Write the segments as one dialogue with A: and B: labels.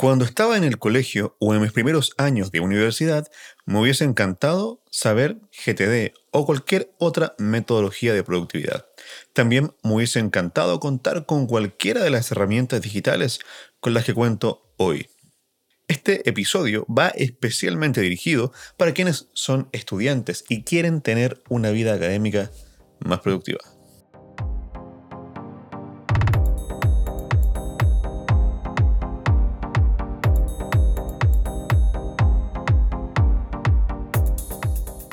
A: Cuando estaba en el colegio o en mis primeros años de universidad, me hubiese encantado saber GTD o cualquier otra metodología de productividad. También me hubiese encantado contar con cualquiera de las herramientas digitales con las que cuento hoy. Este episodio va especialmente dirigido para quienes son estudiantes y quieren tener una vida académica más productiva.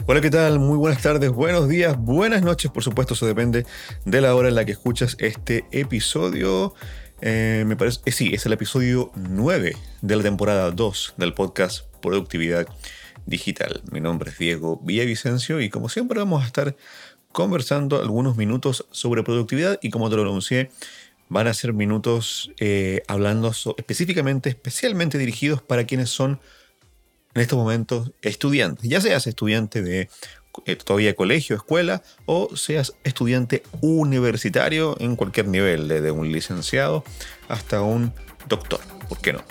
A: Hola, ¿qué tal? Muy buenas tardes, buenos días, buenas noches, por supuesto, eso depende de la hora en la que escuchas este episodio. Eh, me parece, eh, sí, es el episodio 9 de la temporada 2 del podcast Productividad Digital. Mi nombre es Diego Villavicencio y como siempre vamos a estar conversando algunos minutos sobre productividad y como te lo anuncié, van a ser minutos eh, hablando específicamente, especialmente dirigidos para quienes son en estos momentos estudiante, ya seas estudiante de eh, todavía colegio, escuela, o seas estudiante universitario en cualquier nivel, desde un licenciado hasta un doctor, ¿por qué no?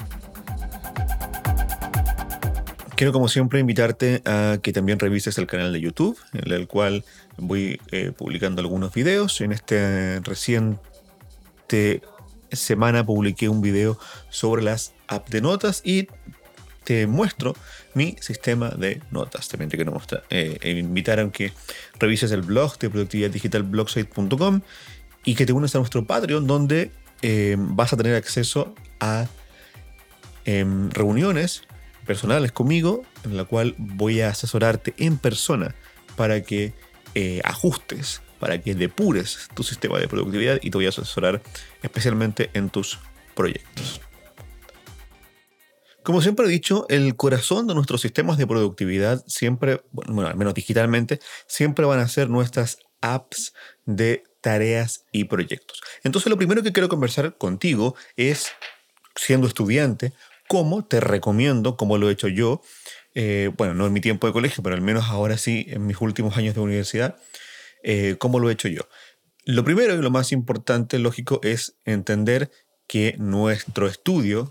A: Quiero como siempre invitarte a que también revises el canal de YouTube, en el cual voy eh, publicando algunos videos. En este reciente semana publiqué un video sobre las apps de notas y te muestro mi sistema de notas. También te quiero mostrar, eh, e invitar a que revises el blog de productividaddigitalblogsite.com y que te unas a nuestro Patreon donde eh, vas a tener acceso a em, reuniones personales conmigo en la cual voy a asesorarte en persona para que eh, ajustes, para que depures tu sistema de productividad y te voy a asesorar especialmente en tus proyectos. Como siempre he dicho, el corazón de nuestros sistemas de productividad siempre, bueno, al menos digitalmente, siempre van a ser nuestras apps de tareas y proyectos. Entonces lo primero que quiero conversar contigo es, siendo estudiante, cómo te recomiendo, como lo he hecho yo, eh, bueno, no en mi tiempo de colegio, pero al menos ahora sí, en mis últimos años de universidad, eh, cómo lo he hecho yo. Lo primero y lo más importante, lógico, es entender que nuestro estudio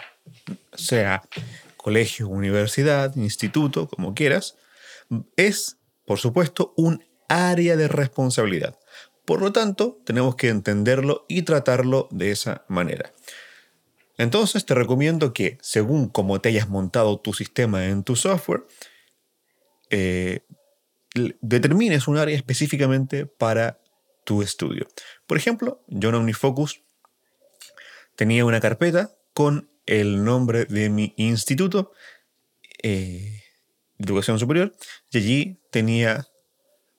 A: sea colegio, universidad, instituto, como quieras, es, por supuesto, un área de responsabilidad. Por lo tanto, tenemos que entenderlo y tratarlo de esa manera. Entonces te recomiendo que, según como te hayas montado tu sistema en tu software, eh, determines un área específicamente para tu estudio. Por ejemplo, yo en Omnifocus tenía una carpeta con el nombre de mi instituto eh, de educación superior y allí tenía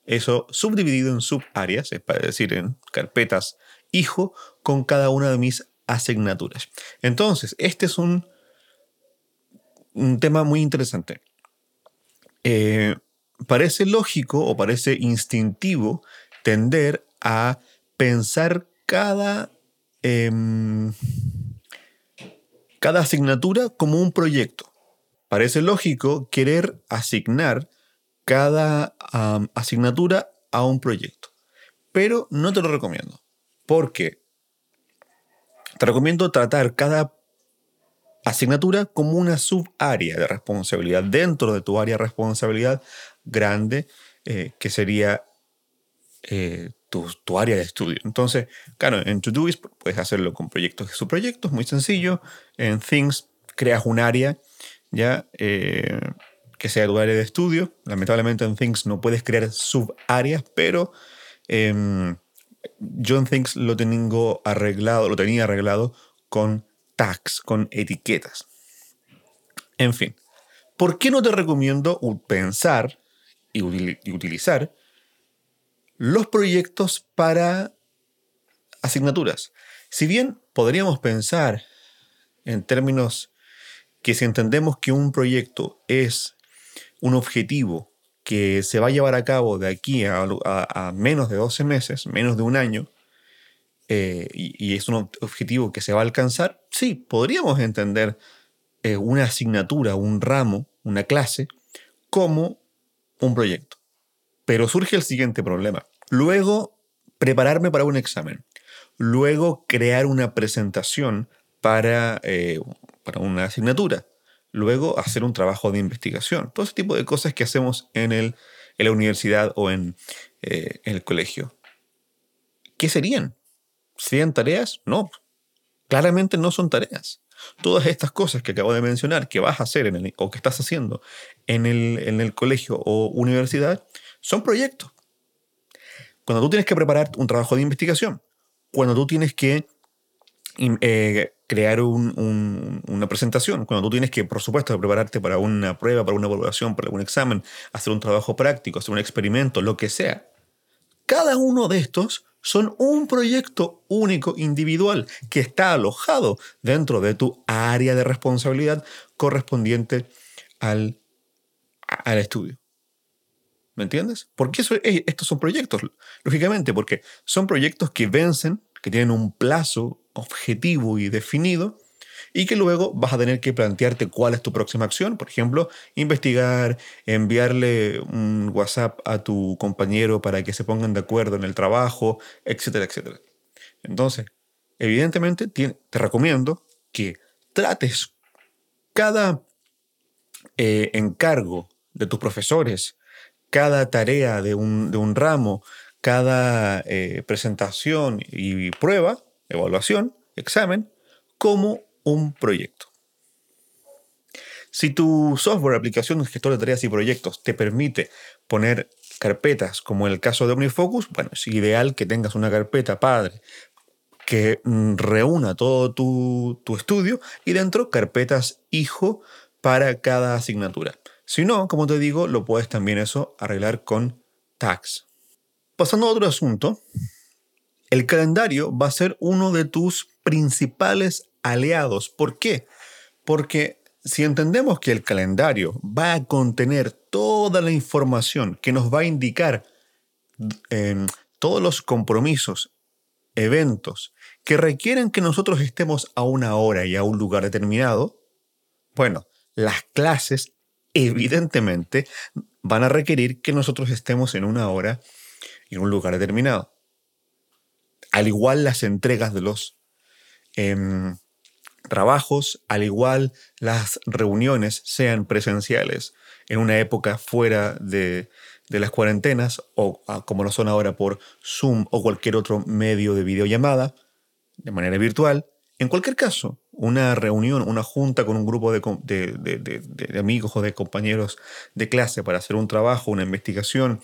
A: eso subdividido en subáreas, es para decir, en carpetas hijo con cada una de mis asignaturas. Entonces, este es un, un tema muy interesante. Eh, parece lógico o parece instintivo tender a pensar cada em, cada asignatura como un proyecto. Parece lógico querer asignar cada asignatura a un proyecto, pero no te lo recomiendo, porque te recomiendo tratar cada asignatura como una subárea de responsabilidad dentro de tu área de responsabilidad grande, eh, que sería eh, tu, área de estudio. Entonces, claro, en Todoist puedes hacerlo con proyectos y subproyectos, muy sencillo. En Things creas un área ya eh, que sea tu área de estudio. Lamentablemente en Things no puedes crear subáreas, pero em, yo en Things lo tengo arreglado, lo tenía arreglado con tags, con etiquetas. En fin, ¿por qué no te recomiendo pensar y utilizar los proyectos para asignaturas. Si bien podríamos pensar en términos que si entendemos que un proyecto es un objetivo que se va a llevar a cabo de aquí a, menos de 12 meses, menos de un año, eh, y, es un objetivo que se va a alcanzar, sí, podríamos entender eh, una asignatura, un ramo, una clase, como un proyecto. Pero surge el siguiente problema. Luego, prepararme para un examen. Luego, crear una presentación para, eh, para una asignatura. Luego hacer un trabajo de investigación. Todo ese tipo de cosas que hacemos en, el, en la universidad o en, eh, en el colegio. ¿Qué serían? ¿Serían tareas? No. Claramente no son tareas. Todas estas cosas que acabo de mencionar, que vas a hacer en el, o que estás haciendo en el, en el colegio o universidad, son proyectos. Cuando tú tienes que preparar un trabajo de investigación, cuando tú tienes que eh, crear una presentación, cuando tú tienes que, por supuesto, prepararte para una prueba, para una evaluación, para algún examen, hacer un trabajo práctico, hacer un experimento, lo que sea. Cada uno de estos son un proyecto único, individual, que está alojado dentro de tu área de responsabilidad correspondiente al, al estudio. ¿Me entiendes? ¿Por qué estos son proyectos? Lógicamente, porque son proyectos que vencen, que tienen un plazo objetivo y definido, y que luego vas a tener que plantearte cuál es tu próxima acción. Por ejemplo, investigar, enviarle un WhatsApp a tu compañero para que se pongan de acuerdo en el trabajo, etcétera, etcétera. Entonces, evidentemente te recomiendo que trates cada eh, encargo de tus profesores, cada tarea de un, ramo, cada eh, presentación y prueba, evaluación, examen, como un proyecto. Si tu software, aplicación, gestor de tareas y proyectos te permite poner carpetas, como en el caso de OmniFocus, bueno, es ideal que tengas una carpeta padre que mm, reúna todo tu, tu estudio y dentro carpetas hijo para cada asignatura. Si no, como te digo, lo puedes también eso arreglar con tags. Pasando a otro asunto, el calendario va a ser uno de tus principales aliados. ¿Por qué? Porque si entendemos que el calendario va a contener toda la información que nos va a indicar em, todos los compromisos, eventos que requieren que nosotros estemos a una hora y a un lugar determinado, bueno, las clases evidentemente van a requerir que nosotros estemos en una hora y en un lugar determinado. Al igual las entregas de los em, trabajos, al igual las reuniones sean presenciales en una época fuera de, las cuarentenas o ah, como lo son ahora por Zoom o cualquier otro medio de videollamada de manera virtual. En cualquier caso, una reunión, una junta con un grupo de, amigos o de compañeros de clase para hacer un trabajo, una investigación,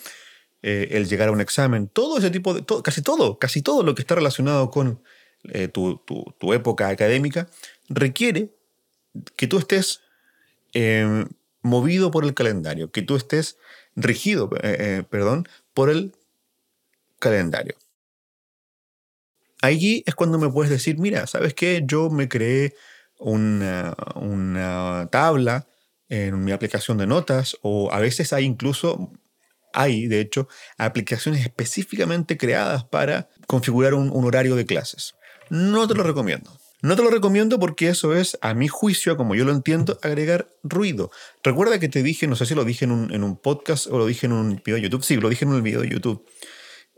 A: eh, el llegar a un examen, todo ese tipo de, casi todo, casi todo lo que está relacionado con eh, tu, época académica, requiere que tú estés em, movido por el calendario, que tú estés rigido, eh, perdón, por el calendario. Allí es cuando me puedes decir, mira, ¿sabes qué? Yo me creé una, una tabla en mi aplicación de notas o a veces hay incluso hay, de hecho, aplicaciones específicamente creadas para configurar un, horario de clases. No te lo recomiendo. No te lo recomiendo porque eso es, a mi juicio, como yo lo entiendo, agregar ruido. Recuerda que te dije, no sé si lo dije en un, en un podcast o lo dije en un video de YouTube. Sí, lo dije en un video de YouTube.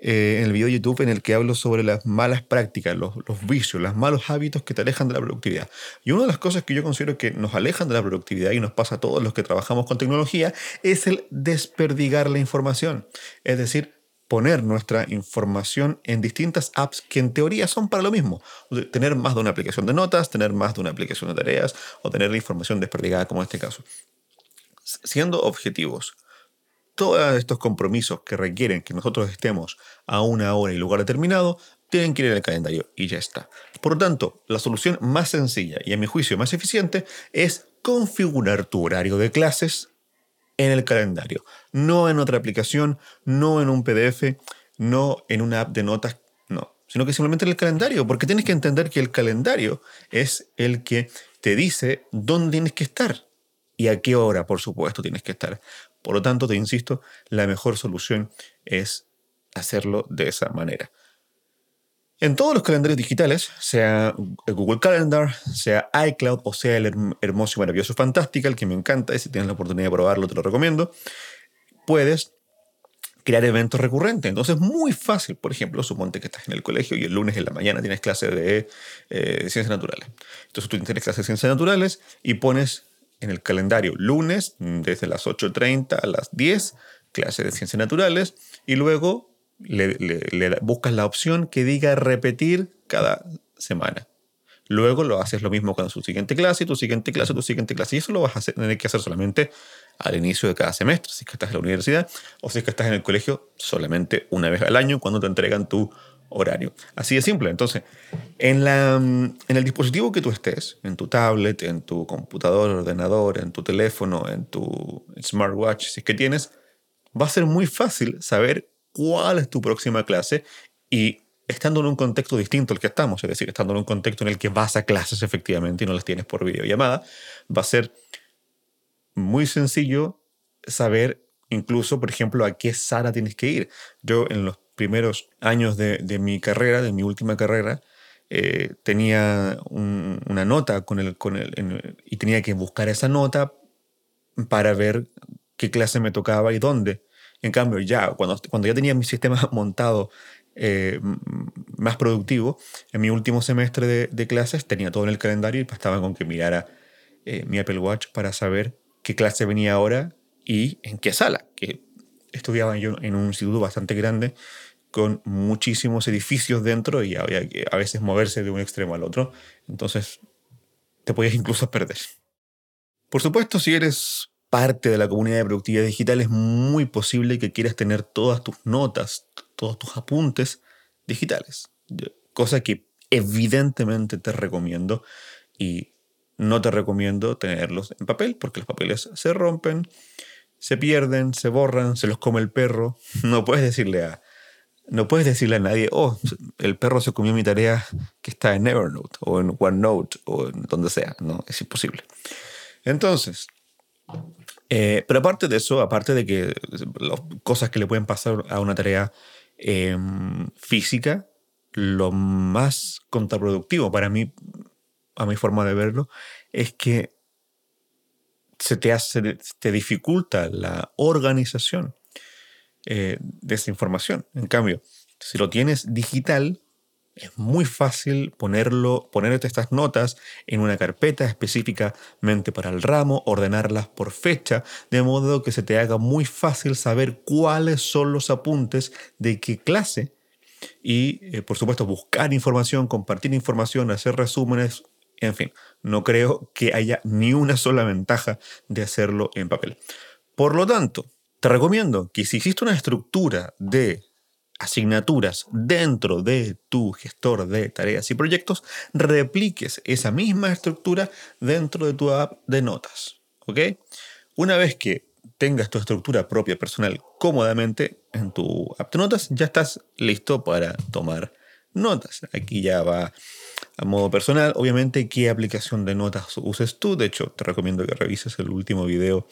A: Eh, en el video de YouTube en el que hablo sobre las malas prácticas, los, los, vicios, los malos hábitos que te alejan de la productividad. Y una de las cosas que yo considero que nos alejan de la productividad y nos pasa a todos los que trabajamos con tecnología es el desperdigar la información. Es decir, poner nuestra información en distintas apps que en teoría son para lo mismo. Tener más de una aplicación de notas, tener más de una aplicación de tareas o tener la información desperdigada como en este caso. Siendo objetivos, todos estos compromisos que requieren que nosotros estemos a una hora y lugar determinado, tienen que ir en el calendario y ya está. Por lo tanto, la solución más sencilla y a mi juicio más eficiente es configurar tu horario de clases en el calendario, no en otra aplicación, no en un PDF, no en una app de notas, no, sino que simplemente en el calendario, porque tienes que entender que el calendario es el que te dice dónde tienes que estar y a qué hora, por supuesto, tienes que estar. Por lo tanto, te insisto, la mejor solución es hacerlo de esa manera. En todos los calendarios digitales, sea Google Calendar, sea iCloud o sea el hermoso y maravilloso Fantastical, que me encanta y si tienes la oportunidad de probarlo te lo recomiendo, puedes crear eventos recurrentes. Entonces es muy fácil, por ejemplo, suponte que estás en el colegio y el lunes en la mañana tienes clase de eh, ciencias naturales. Entonces tú tienes clase de ciencias naturales y pones en el calendario lunes desde las 8.30 a las 10, clase de ciencias naturales, y luego le, le buscas la opción que diga repetir cada semana. Luego lo haces lo mismo con su siguiente clase, tu siguiente clase, tu siguiente clase. Y eso lo vas a tener que hacer solamente al inicio de cada semestre, si es que estás en la universidad o si es que estás en el colegio solamente una vez al año cuando te entregan tu horario. Así de simple. Entonces, en, la, en el dispositivo que tú estés, en tu tablet, en tu computador, ordenador, en tu teléfono, en tu smartwatch, si es que tienes, va a ser muy fácil saber cuál es tu próxima clase y estando en un contexto distinto al que estamos, es decir, estando en un contexto en el que vas a clases efectivamente y no las tienes por videollamada, va a ser muy sencillo saber incluso, por ejemplo, a qué sala tienes que ir. Yo en los primeros años de, mi carrera, de mi última carrera, eh, tenía una nota con el, con el, y tenía que buscar esa nota para ver qué clase me tocaba y dónde. En cambio, ya cuando, cuando ya tenía mi sistema montado eh, más productivo, en mi último semestre de, clases tenía todo en el calendario y bastaba con que mirara eh, mi Apple Watch para saber qué clase venía ahora y en qué sala, que estudiaba yo en un instituto bastante grande con muchísimos edificios dentro y había que a veces moverse de un extremo al otro, entonces te podías incluso perder. Por supuesto, si eres parte de la comunidad de productividad digital, es muy posible que quieras tener todas tus notas, todos tus apuntes digitales. Cosa que evidentemente te recomiendo y no te recomiendo tenerlos en papel porque los papeles se rompen, se pierden, se borran, se los come el perro. No puedes decirle a, no puedes decirle a nadie, oh, el perro se comió mi tarea que está en Evernote o en OneNote o en donde sea. No, es imposible. Entonces, eh, pero aparte de eso, aparte de que las cosas que le pueden pasar a una tarea Em, física, lo más contraproductivo para mí, a mi forma de verlo, es que se te, hace, te dificulta la organización eh, de esa información. En cambio, si lo tienes digital, es muy fácil ponerlo, ponerte estas notas en una carpeta específicamente para el ramo, ordenarlas por fecha, de modo que se te haga muy fácil saber cuáles son los apuntes de qué clase y, eh, por supuesto, buscar información, compartir información, hacer resúmenes, en fin, no creo que haya ni una sola ventaja de hacerlo en papel. Por lo tanto, te recomiendo que si hiciste una estructura de asignaturas dentro de tu gestor de tareas y proyectos, repliques esa misma estructura dentro de tu app de notas. ¿Ok? Una vez que tengas tu estructura propia personal cómodamente en tu app de notas, ya estás listo para tomar notas. Aquí ya va a modo personal. Obviamente, qué aplicación de notas uses tú. De hecho, te recomiendo que revises el último video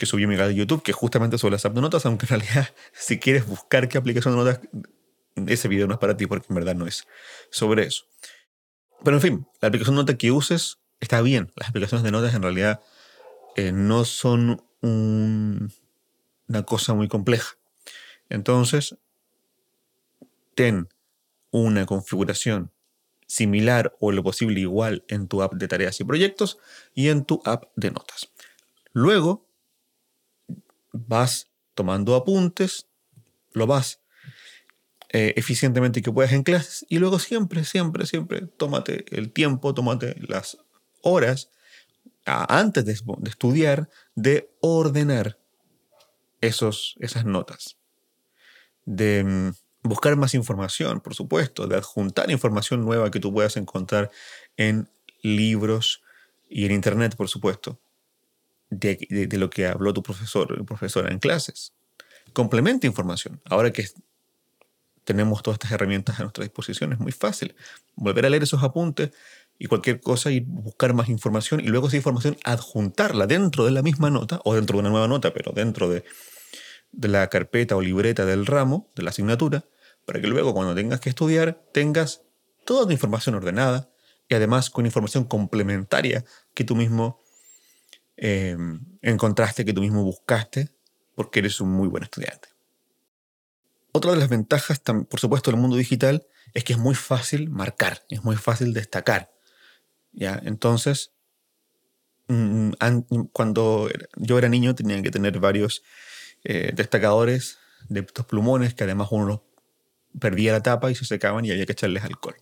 A: que subí mi canal de YouTube, que justamente sobre las app de notas, aunque en realidad si quieres buscar qué aplicación de notas, ese video no es para ti porque en verdad no es sobre eso. Pero en fin, la aplicación de notas que uses está bien. Las aplicaciones de notas en realidad eh, no son una cosa muy compleja. Entonces, ten una configuración similar o lo posible igual en tu app de tareas y proyectos y en tu app de notas. Luego, vas tomando apuntes, lo vas eh, eficientemente que puedas en clases y luego siempre, siempre, siempre tómate el tiempo, tómate las horas antes de, estudiar de ordenar esos, esas notas, de mm, buscar más información, por supuesto, de adjuntar información nueva que tú puedas encontrar en libros y en internet, por supuesto de, lo que habló tu profesor o profesora en clases. Complementa información. Ahora que tenemos todas estas herramientas a nuestra disposición, es muy fácil volver a leer esos apuntes y cualquier cosa y buscar más información y luego esa información adjuntarla dentro de la misma nota o dentro de una nueva nota, pero dentro de, de la carpeta o libreta del ramo, de la asignatura, para que luego cuando tengas que estudiar tengas toda la información ordenada y además con información complementaria que tú mismo Em, encontraste, que tú mismo buscaste, porque eres un muy buen estudiante. Otra de las ventajas, por supuesto, del mundo digital es que es muy fácil marcar, es muy fácil destacar. ¿ya? Entonces, mm, cuando yo era niño tenía que tener varios eh, destacadores de estos plumones que además uno perdía la tapa y se secaban y había que echarles alcohol.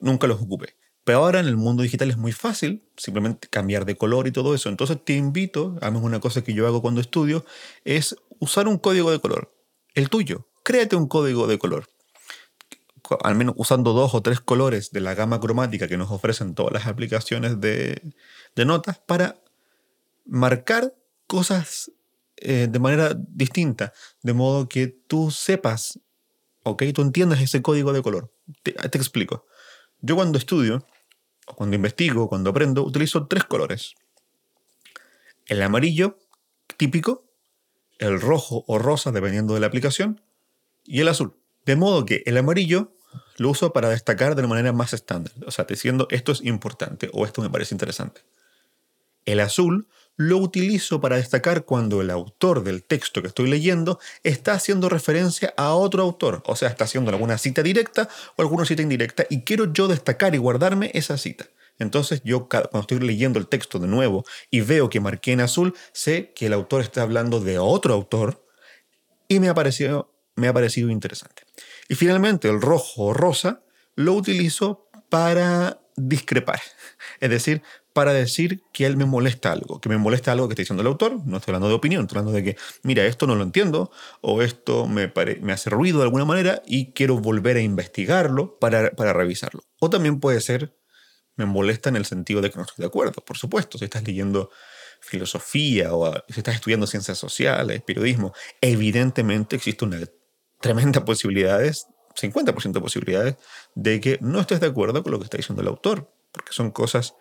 A: Nunca los ocupé. Ahora en el mundo digital es muy fácil, simplemente cambiar de color y todo eso. Entonces te invito, además una cosa que yo hago cuando estudio, es usar un código de color. El tuyo. Créate un código de color. Al menos usando dos o tres colores de la gama cromática que nos ofrecen todas las aplicaciones de, notas para marcar cosas eh, de manera distinta. De modo que tú sepas, ok, tú entiendas ese código de color. te explico. Yo cuando estudio, cuando investigo, cuando aprendo, utilizo tres colores. El amarillo, típico, el rojo o rosa, dependiendo de la aplicación, y el azul. De modo que el amarillo lo uso para destacar de una manera más estándar, o sea, diciendo esto es importante o esto me parece interesante. El azul lo utilizo para destacar cuando el autor del texto que estoy leyendo está haciendo referencia a otro autor, o sea, está haciendo alguna cita directa o alguna cita indirecta y quiero yo destacar y guardarme esa cita. Entonces yo cuando estoy leyendo el texto de nuevo y veo que marqué en azul, sé que el autor está hablando de otro autor y me ha parecido, me ha parecido interesante. Y finalmente el rojo o rosa lo utilizo para discrepar, es decir, para decir que él me molesta algo, que me molesta algo que está diciendo el autor, no estoy hablando de opinión, estoy hablando de que, mira, esto no lo entiendo, o esto me, me hace ruido de alguna manera y quiero volver a investigarlo para, para revisarlo. O también puede ser, me molesta en el sentido de que no estoy de acuerdo, por supuesto, si estás leyendo filosofía o si estás estudiando ciencias sociales, periodismo, evidentemente existe una tremenda posibilidades, 50% de posibilidades, de que no estés de acuerdo con lo que está diciendo el autor, porque son cosas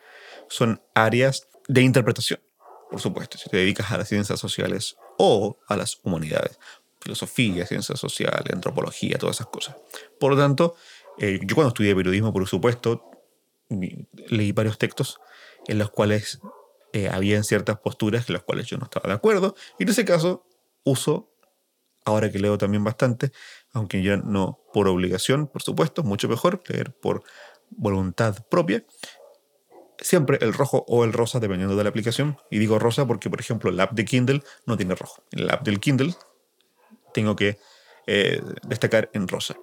A: son áreas de interpretación, por supuesto, si te dedicas a las ciencias sociales o a las humanidades, filosofía, ciencias sociales, antropología, todas esas cosas. Por lo tanto, eh, yo cuando estudié periodismo, por supuesto, leí varios textos en los cuales eh, había ciertas posturas en las cuales yo no estaba de acuerdo, y en ese caso uso, ahora que leo también bastante, aunque ya no por obligación, por supuesto, mucho mejor leer por voluntad propia, siempre el rojo o el rosa dependiendo de la aplicación. Y digo rosa porque, por ejemplo, el app de Kindle no tiene rojo. El app del Kindle tengo que eh, destacar en rosa.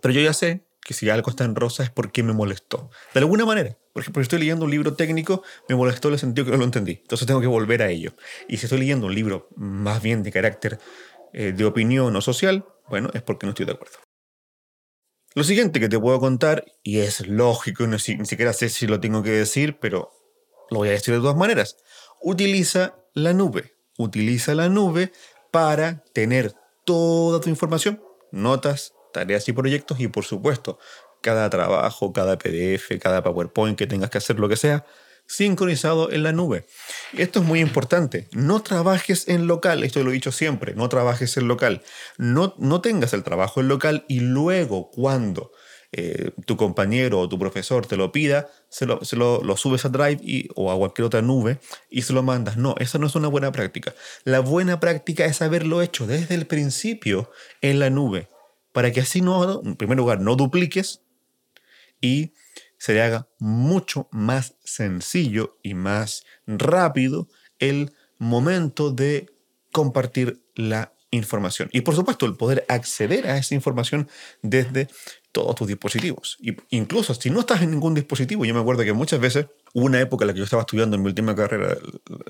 A: Pero yo ya sé que si algo está en rosa es porque me molestó. De alguna manera. Por ejemplo, si estoy leyendo un libro técnico, me molestó en el sentido que no lo entendí. Entonces tengo que volver a ello. Y si estoy leyendo un libro más bien de carácter eh, de opinión o social, bueno, es porque no estoy de acuerdo. Lo siguiente que te puedo contar, y es lógico, ni siquiera sé si lo tengo que decir, pero lo voy a decir de todas maneras, utiliza la nube. Utiliza la nube para tener toda tu información, notas, tareas y proyectos y por supuesto cada trabajo, cada PDF, cada PowerPoint que tengas que hacer, lo que sea, sincronizado en la nube. Esto es muy importante. No trabajes en local, esto lo he dicho siempre, no trabajes en local. No, no tengas el trabajo en local y luego cuando eh, tu compañero o tu profesor te lo pida, se lo, subes a Drive o a cualquier otra nube y se lo mandas. No, esa no es una buena práctica. La buena práctica es haberlo hecho desde el principio en la nube, para que así no, en primer lugar, no dupliques y se le haga mucho más sencillo y más rápido el momento de compartir la información. Y por supuesto, el poder acceder a esa información desde todos tus dispositivos. Y incluso si no estás en ningún dispositivo, yo me acuerdo que muchas veces hubo una época en la que yo estaba estudiando en mi última carrera,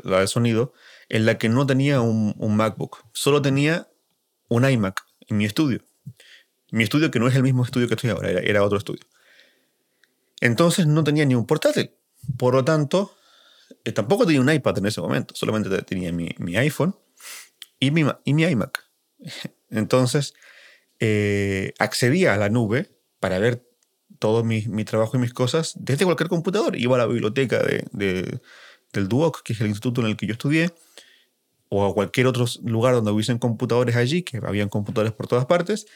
A: la de sonido, en la que no tenía un, MacBook, solo tenía un iMac en mi estudio. Mi estudio que no es el mismo estudio que estoy ahora, era otro estudio. Entonces no tenía ni un portátil. Por lo tanto, eh, tampoco tenía un iPad en ese momento, solamente tenía mi, iPhone y mi, y mi, iMac. Entonces, eh, accedía a la nube para ver todo mi, trabajo y mis cosas desde cualquier computador. Iba a la biblioteca de, del Duoc, que es el instituto en el que yo estudié, o a cualquier otro lugar donde hubiesen computadores allí, que habían computadores por todas partes.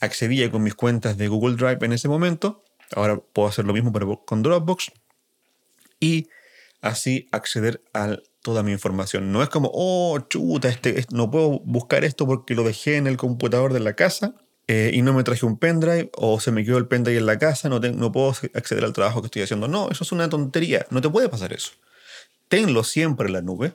A: Accedía con mis cuentas de Google Drive en ese momento Ahora puedo hacer lo mismo pero con Dropbox. Y así acceder a toda mi información. No es como, oh, chuta, este, no puedo buscar esto porque lo dejé en el computador de la casa eh, y no me traje un pendrive o se me quedó el pendrive en la casa, no, no puedo acceder al trabajo que estoy haciendo. No, eso es una tontería, no te puede pasar eso. Tenlo siempre en la nube,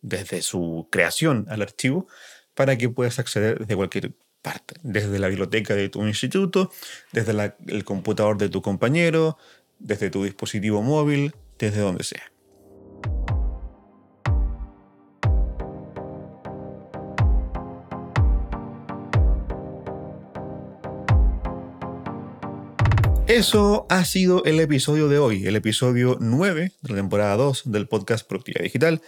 A: desde su creación al archivo, para que puedas acceder desde cualquier parte, desde la biblioteca de tu instituto, desde el computador de tu compañero, desde tu dispositivo móvil, desde donde sea. Eso ha sido el episodio de hoy, el episodio 9 de la temporada 2 del podcast Productividad Digital.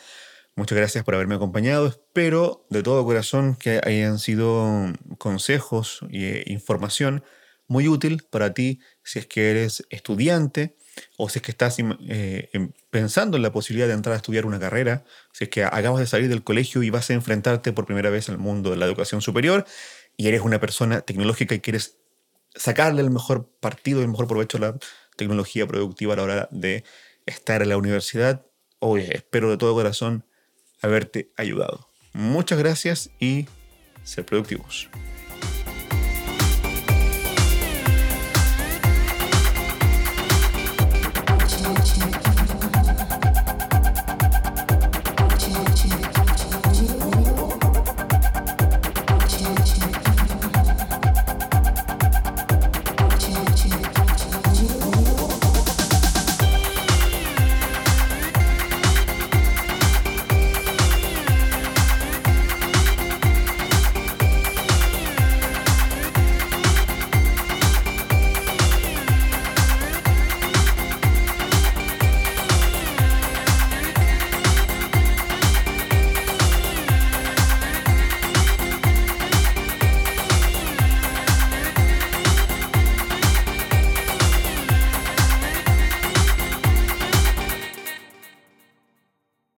A: Muchas gracias por haberme acompañado. Espero de todo corazón que hayan sido consejos e información muy útil para ti si es que eres estudiante o si es que estás eh, pensando en la posibilidad de entrar a estudiar una carrera, si es que acabas de salir del colegio y vas a enfrentarte por primera vez al mundo de la educación superior y eres una persona tecnológica y quieres sacarle el mejor partido y el mejor provecho a la tecnología productiva a la hora de estar en la universidad. Oye, espero de todo corazón haberte ayudado. Muchas gracias y ser productivos.